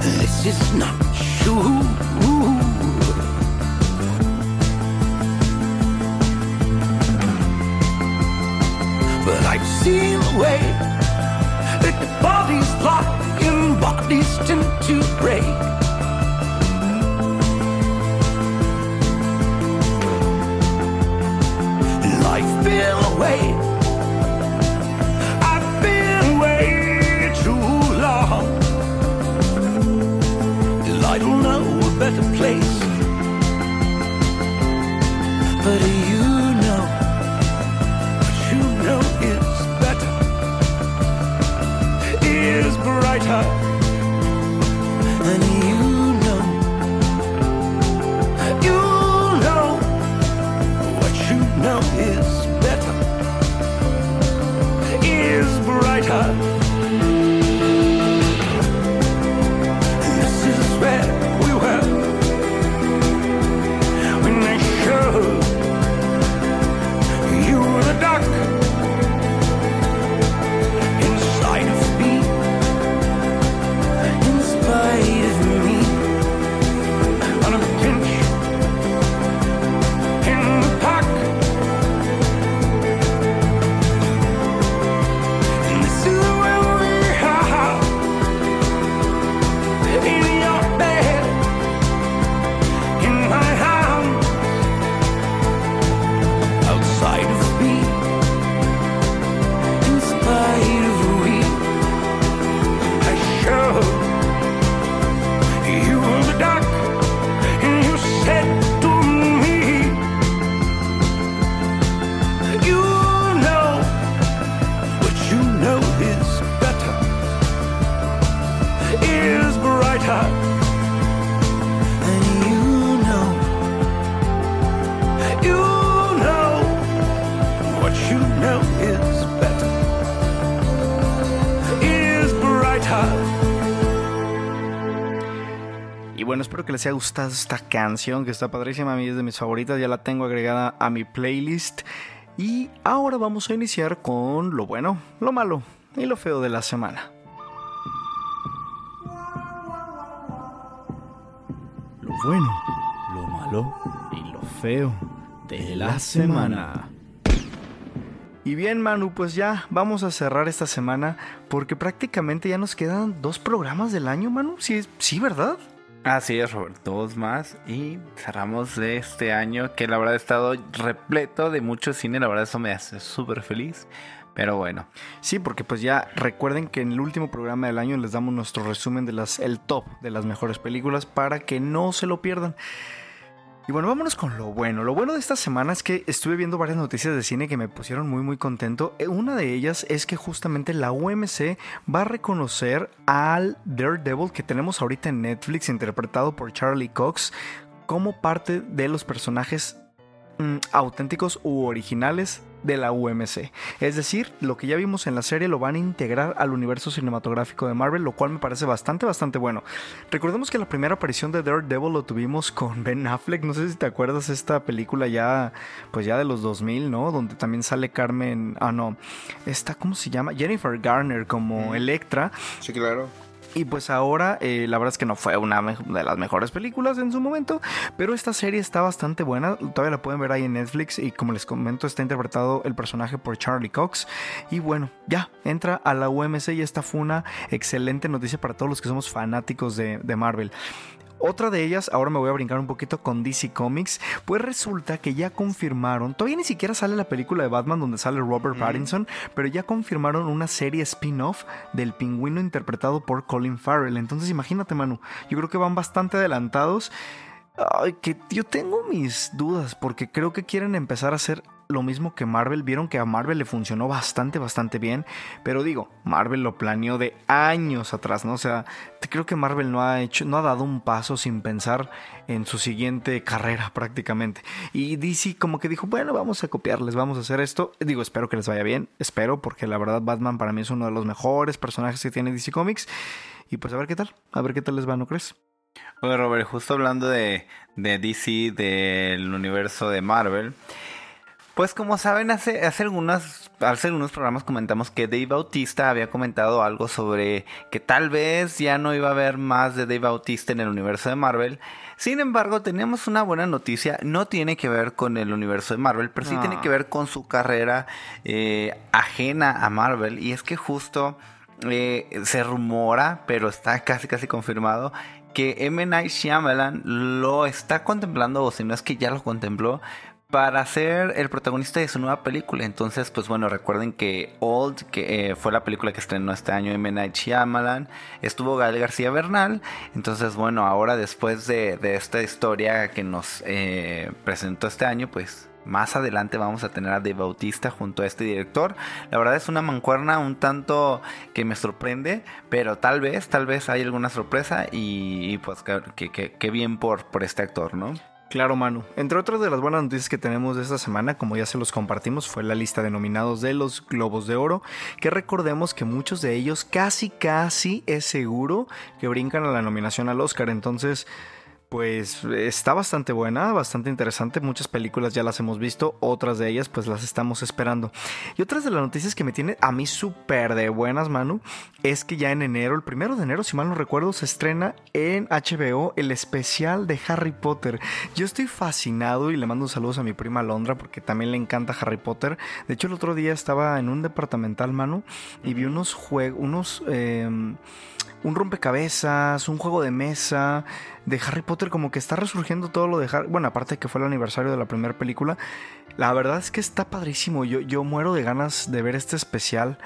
This is not you. But I've seen the way that the bodies lie and bodies tend to break. Life been away. Calvary. Que les haya gustado esta canción que está padrísima. A mí es de mis favoritas. Ya la tengo agregada a mi playlist. Y ahora vamos a iniciar con lo bueno, lo malo y lo feo de la semana. Lo bueno, lo malo y lo feo de la semana. Y bien, Manu, pues ya vamos a cerrar esta semana porque prácticamente ya nos quedan dos programas del año, Manu. Sí, sí, ¿verdad? Así es, Robert, dos más y cerramos de este año que la verdad ha estado repleto de mucho cine, la verdad eso me hace súper feliz, pero bueno. Sí, porque pues ya recuerden que en el último programa del año les damos nuestro resumen de las el top de las mejores películas para que no se lo pierdan. Y bueno, vámonos con lo bueno. Lo bueno de esta semana es que estuve viendo varias noticias de cine que me pusieron muy muy contento. Eh, Una de ellas es que justamente la UMC va a reconocer al Daredevil que tenemos ahorita en Netflix, interpretado por Charlie Cox, como parte de los personajes mm, auténticos u originales de la UMC. Es decir, lo que ya vimos en la serie lo van a integrar al universo cinematográfico de Marvel, lo cual me parece bastante, bastante bueno. Recordemos que la primera aparición de Daredevil lo tuvimos con (laughs) Ben Affleck, no sé si te acuerdas esta película ya, pues ya de los 2000, ¿no? Donde también sale Carmen, ah no, esta, ¿cómo se llama? Jennifer Garner como Electra. Sí, claro. Y pues ahora, eh, la verdad es que no fue una de las mejores películas en su momento, pero esta serie está bastante buena. Todavía la pueden ver ahí en Netflix y como les comento, está interpretado el personaje por Charlie Cox. Y bueno, ya entra a la UMC y esta fue una excelente noticia para todos los que somos fanáticos de, de Marvel. Otra de ellas, ahora me voy a brincar un poquito con DC Comics, pues resulta que ya confirmaron, todavía ni siquiera sale la película de Batman donde sale Robert Pattinson, pero ya confirmaron una serie spin-off del pingüino interpretado por Colin Farrell. Entonces imagínate, Manu, yo creo que van bastante adelantados. Ay, que yo tengo mis dudas porque creo que quieren empezar a hacer lo mismo que Marvel. Vieron que a Marvel le funcionó bastante, bastante bien. Pero digo, Marvel lo planeó de años atrás, ¿no? O sea, creo que Marvel no ha hecho, no ha dado un paso sin pensar en su siguiente carrera (laughs) prácticamente. Y DC como que dijo, bueno, vamos a copiarles, vamos a hacer esto. Digo, espero que les vaya bien, espero, porque la verdad Batman para mí es uno de los mejores personajes que tiene DC Comics. Y pues a ver qué tal, a ver qué tal les va, ¿no crees? Oye, Robert, justo hablando de, de DC, del universo de Marvel, pues como saben, hace, hace, algunas, hace algunos programas comentamos que Dave Bautista había comentado algo sobre que tal vez ya no iba a haber más de Dave Bautista en el universo de Marvel. Sin embargo, tenemos una buena noticia, no tiene que ver con el universo de Marvel, pero sí Ah. tiene que ver con su carrera eh, ajena a Marvel. Y es que justo eh, se rumora, pero está casi casi confirmado, que M. Night Shyamalan lo está contemplando, o si no es que ya lo contempló, para ser el protagonista de su nueva película. Entonces, pues bueno, recuerden que Old, que eh, fue la película que estrenó este año M. Night Shyamalan, estuvo Gael García Bernal. Entonces, bueno, ahora después de, de esta historia que nos eh, presentó este año, pues más adelante vamos a tener a Dave Bautista junto a este director. La verdad es una mancuerna un tanto que me sorprende, pero tal vez, tal vez hay alguna sorpresa y, pues que- que- que bien por, por este actor, ¿no? Claro, Manu. Entre otras de las buenas noticias que tenemos de esta semana, como ya se los compartimos, fue la lista de nominados de los Globos de Oro, que recordemos que muchos de ellos casi, casi es seguro que brincan a la nominación al Oscar. Entonces, pues está bastante buena, bastante interesante. Muchas películas ya las hemos visto, otras de ellas pues las estamos esperando. Y otras de las noticias que me tiene a mí súper de buenas, Manu, es que ya en enero, el primero de enero, si mal no recuerdo, se estrena en HBO el especial de Harry Potter. Yo estoy fascinado y le mando saludos a mi prima Londra porque también le encanta Harry Potter. De hecho, el otro día estaba en un departamental, Manu, y vi unos juegos, unos... em, un rompecabezas, un juego de mesa de Harry Potter, como que está resurgiendo todo lo de Harry. Bueno, aparte que fue el aniversario de la primera película, la verdad es que está padrísimo. Yo, yo muero de ganas de ver este especial.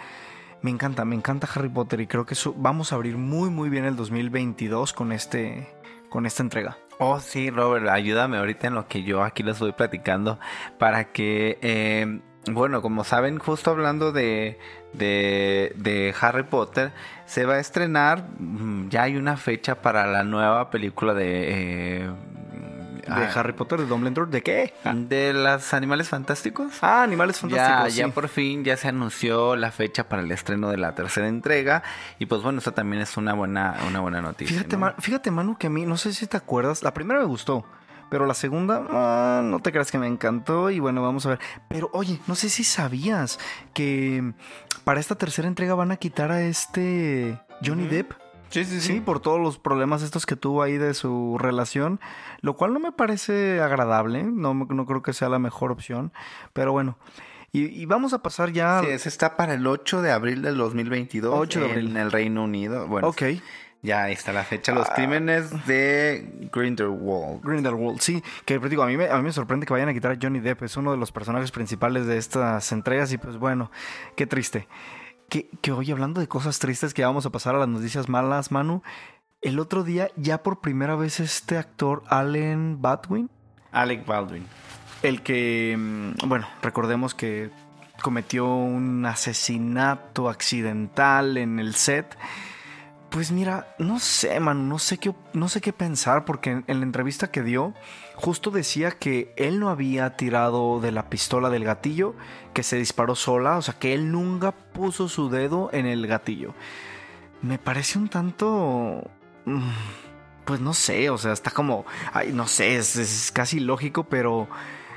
Me encanta, me encanta Harry Potter y creo que eso- vamos a abrir muy, muy bien el 2022 con, este, con esta entrega. Oh, sí, Robert, ayúdame ahorita en lo que yo aquí les voy platicando para que, eh, bueno, como saben, justo hablando de, de, de Harry Potter, se va a estrenar, mm, ya hay una fecha para la nueva película de... eh, ah, Harry Potter, de Dumbledore, ¿de qué? de los animales fantásticos. Ah, Animales Ya, Fantásticos. ya sí. por fin ya se anunció la fecha para el estreno de la tercera entrega y pues bueno, eso también es una buena una buena noticia. Fíjate, ¿no? Fíjate, Manu, que a mí, no sé si te acuerdas, la primera me gustó, pero la segunda, ah, no te creas que me encantó y bueno, vamos a ver. Pero oye, no sé si sabías que para esta tercera entrega van a quitar a este Johnny Depp. Sí, sí, Sí, por todos los problemas estos que tuvo ahí de su relación, lo cual no me parece agradable, no, no creo que sea la mejor opción, pero bueno. Y, y vamos a pasar ya... Sí, ese está para el 8 de abril del 2022 8 de abril. en el Reino Unido. Bueno, ok. Ya ahí está la fecha. Los Ah. crímenes de Grindelwald. Grindelwald, sí, que digo, a mí, me, a mí me sorprende que vayan a quitar a Johnny Depp, es uno de los personajes principales de estas entregas y pues bueno, qué triste. Que, que hoy hablando de cosas tristes que vamos a pasar a las noticias malas, Manu, el otro día ya por primera vez este actor Allen Baldwin, Alec Baldwin. el que, mm, bueno, recordemos que cometió un asesinato accidental en el set. Pues mira, no sé, Manu, no sé qué, no sé qué pensar porque en, en la entrevista que dio, justo decía que él no había tirado de la pistola del gatillo, que se disparó sola, o sea, que él nunca puso su dedo en el gatillo. Me parece un tanto... mm, Pues no sé, o sea, está como... Ay, no sé, es, es casi lógico, pero...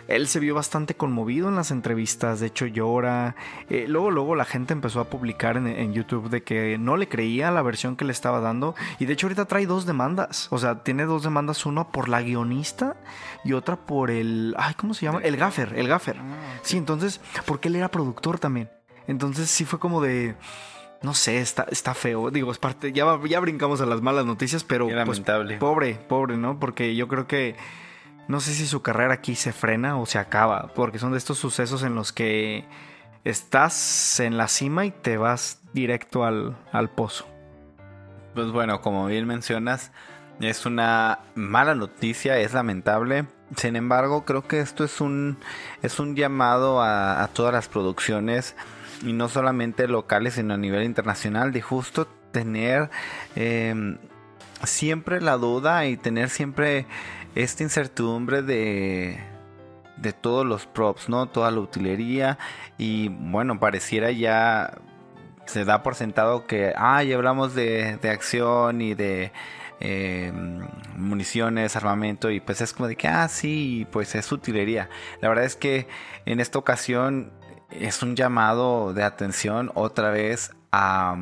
Él se vio bastante conmovido en las entrevistas, de hecho llora. Eh, luego, luego la gente empezó a publicar en, en YouTube de que no le creía la versión que le estaba dando. Y de hecho ahorita trae dos demandas. O sea, tiene dos demandas, una por la guionista y otra por el... Ay, ¿cómo se llama? El gaffer, el gaffer. Sí, entonces, porque él era productor también. Entonces sí fue como de... No sé, está, está feo. Digo, es parte... Ya, brincamos a las malas noticias, pero... Pues, lamentable. pobre, pobre, ¿no? Porque yo creo que... No sé si su carrera aquí se frena o se acaba, porque son de estos sucesos en los que estás en la cima y te vas directo al, al pozo. Pues bueno, como bien mencionas, es una mala noticia, es lamentable. Sin embargo, creo que esto es un, es un llamado a, todas las producciones, y no solamente locales, sino a nivel internacional, de justo tener eh, siempre la duda y tener siempre esta incertidumbre de, de todos los props, ¿no? Toda la utilería. Y bueno, pareciera ya se da por sentado que, ah, hablamos de, de acción y de eh, municiones, armamento, y pues es como de que, ah, sí, pues es utilería. La verdad es que en esta ocasión es un llamado de atención otra vez a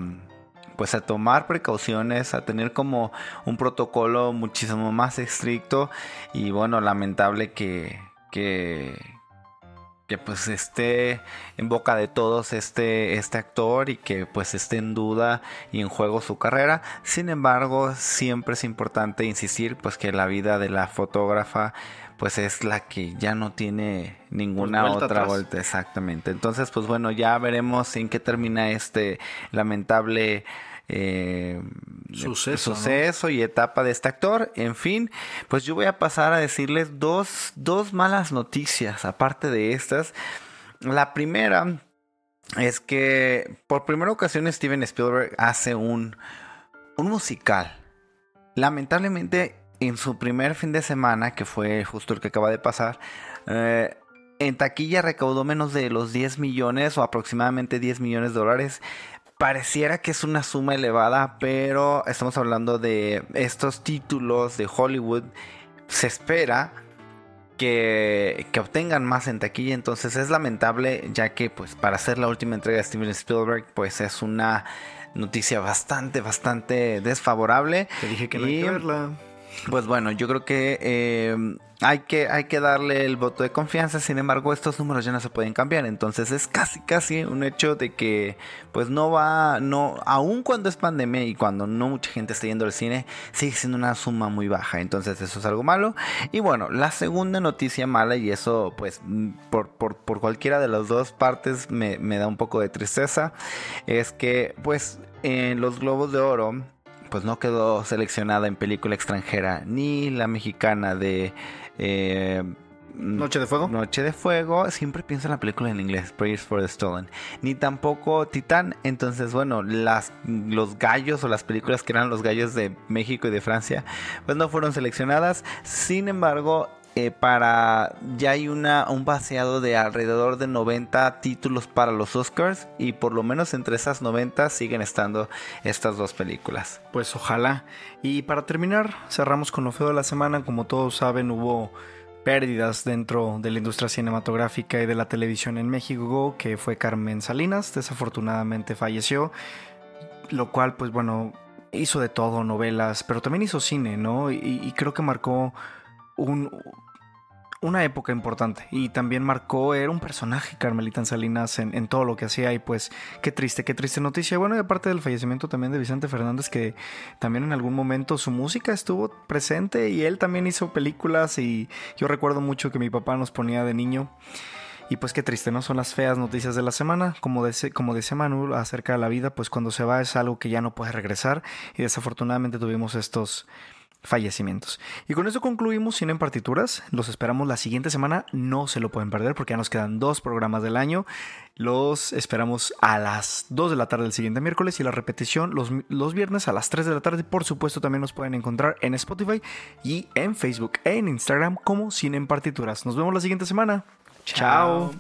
pues a tomar precauciones, a tener como un protocolo muchísimo más estricto y bueno, lamentable que, que, que pues esté en boca de todos este, este actor y que pues esté en duda y en juego su carrera. Sin embargo, siempre es importante insistir pues que la vida de la fotógrafa pues es la que ya no tiene ninguna Pues vuelta otra atrás. vuelta exactamente. Entonces, pues bueno, ya veremos en qué termina este lamentable eh, Suceso, ¿no? suceso y etapa de este actor. En fin, pues yo voy a pasar a decirles dos, dos malas noticias, aparte de estas. La primera es que por primera ocasión Steven Spielberg hace un, un musical. Lamentablemente, en su primer fin de semana, que fue justo el que acaba de pasar, eh, en taquilla recaudó menos de los 10 millones o aproximadamente 10 millones de dólares. Pareciera que es una suma elevada, pero estamos hablando de estos títulos de Hollywood. Se espera que, que obtengan más en taquilla. Entonces es lamentable, ya que pues para hacer la última entrega de Steven Spielberg, pues es una noticia bastante, bastante desfavorable. Te dije que no hay Y, que verla. Pues bueno, yo creo que eh, hay que hay que darle el voto de confianza. Sin embargo, estos números ya no se pueden cambiar. Entonces es casi casi un hecho de que pues no va, no, aun cuando es pandemia y cuando no mucha gente está yendo al cine, sigue siendo una suma muy baja. Entonces eso es algo malo. Y bueno, la segunda noticia mala y eso pues mm, por, por, por cualquiera de las dos partes me, me da un poco de tristeza es que pues en los globos de oro pues no quedó seleccionada en película extranjera ni la mejicana de eh, Noche de Fuego. Noche de Fuego, siempre pienso en la película en inglés, Prayers for the Stolen. Ni tampoco Titán. Entonces, bueno, las, los gallos o las películas que eran los gallos de México y de Francia, pues no fueron seleccionadas. Sin embargo, eh, para ya hay una un vaciado de alrededor de 90 títulos para los Oscars y por lo menos entre esas 90 siguen estando estas dos películas. Pues ojalá. Y para terminar, cerramos con lo feo de la semana. Como todos saben, hubo pérdidas dentro de la industria cinematográfica y de la televisión en México, que fue Carmen Salinas, desafortunadamente falleció, lo cual pues bueno, hizo de todo, novelas, pero también hizo cine, ¿no? Y, y creo que marcó un, una época importante y también marcó, era un personaje Carmelita Salinas en, todo lo que hacía y pues qué triste, qué triste noticia. Bueno, y aparte del fallecimiento también de Vicente Fernández que también en algún momento su música estuvo presente y él también hizo películas y yo recuerdo mucho que mi papá nos ponía de niño. Y pues qué triste, ¿no? Son las feas noticias de la semana. Como, dice, como decía Manu acerca de la vida, pues cuando se va es algo que ya no puede regresar. Y desafortunadamente tuvimos estos, fallecimientos. Y con eso concluimos Cine en Partituras. Los esperamos la siguiente semana. No se lo pueden perder porque ya nos quedan dos programas del año. Los esperamos a las 2 de la tarde del siguiente miércoles y la repetición los, los viernes a las 3 de la tarde. Por supuesto, también nos pueden encontrar en Spotify y en Facebook e en Instagram como Cine en Partituras. Nos vemos la siguiente semana. Chao.